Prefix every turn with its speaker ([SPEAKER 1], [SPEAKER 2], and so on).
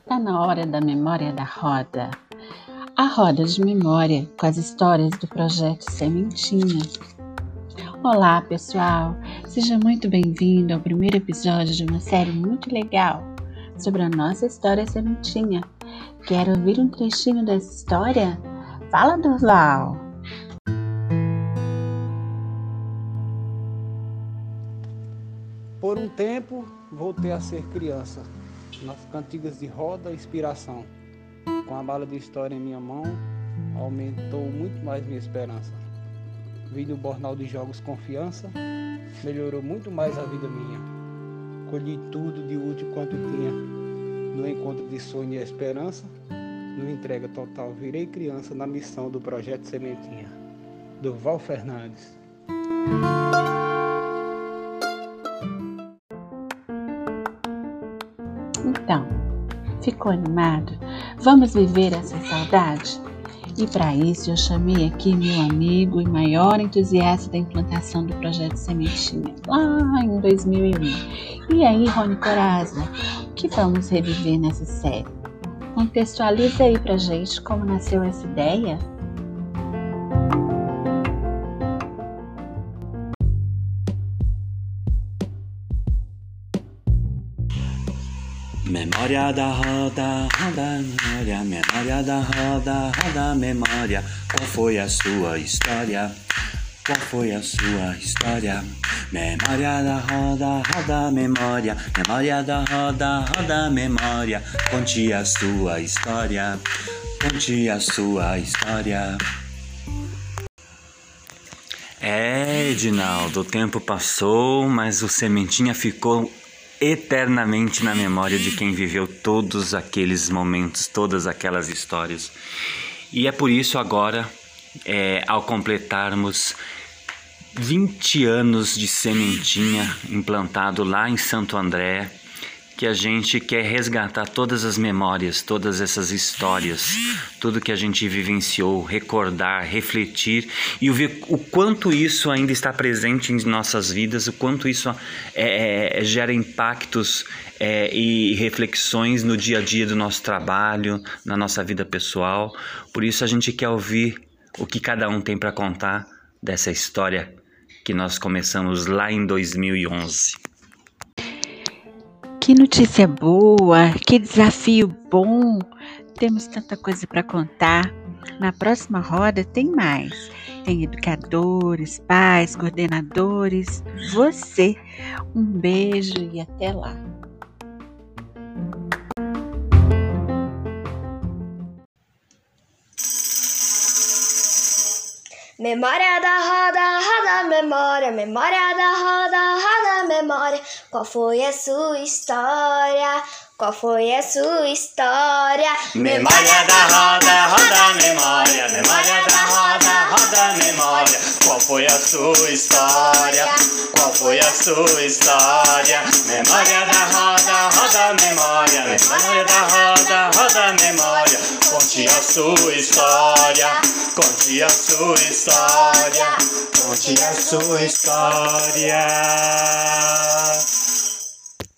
[SPEAKER 1] Está na hora da memória da roda. A roda de memória com as histórias do projeto Sementinha. Olá, pessoal! Seja muito bem-vindo ao primeiro episódio de uma série muito legal sobre a nossa história Sementinha. Quer ouvir um trechinho dessa história? Fala, Durval!
[SPEAKER 2] Por um tempo, voltei a ser criança, nas cantigas de roda e inspiração. Com a bala de história em minha mão, aumentou muito mais minha esperança. Vi no Bornal de Jogos confiança, melhorou muito mais a vida minha. Colhi tudo de útil quanto tinha. No encontro de sonho e esperança, no entrega total, virei criança na missão do projeto Sementinha. Durval Fernandes.
[SPEAKER 1] Então, ficou animado? Vamos viver essa saudade? E para isso eu chamei aqui meu amigo e maior entusiasta da implantação do projeto Sementinha, lá em 2001. E aí, Rony Coraza, o que vamos reviver nessa série? Contextualiza aí pra gente como nasceu essa ideia.
[SPEAKER 3] Memória da roda, roda, memória, memória da roda, roda, memória. Qual foi a sua história? Qual foi a sua história? Memória da roda, roda, memória, memória da roda, roda, memória. Conte a sua história, conte a sua história. É, Edinaldo, o tempo passou, mas o Sementinha ficou eternamente na memória de quem viveu todos aqueles momentos, todas aquelas histórias. E é por isso agora, é, ao completarmos 20 anos de sementinha implantado lá em Santo André, que a gente quer resgatar todas as memórias, todas essas histórias, tudo que a gente vivenciou, recordar, refletir e ver o quanto isso ainda está presente em nossas vidas, o quanto isso é, é, gera impactos é, e reflexões no dia a dia do nosso trabalho, na nossa vida pessoal. Por isso a gente quer ouvir o que cada um tem para contar dessa história que nós começamos lá em 2011.
[SPEAKER 1] Que notícia boa, que desafio bom! Temos tanta coisa para contar. Na próxima roda tem mais. Tem educadores, pais, coordenadores, você. Um beijo e até lá.
[SPEAKER 4] Memória da roda, roda memória, memória da roda, roda memória. Qual foi a sua história? Qual foi a sua história?
[SPEAKER 3] Memória da roda, roda memória, memória da roda, roda memória. Qual foi a sua história? Qual foi a sua história? Memória da roda, roda memória, memória da roda, roda memória. Conte a sua história, conte a sua história, conte a sua história.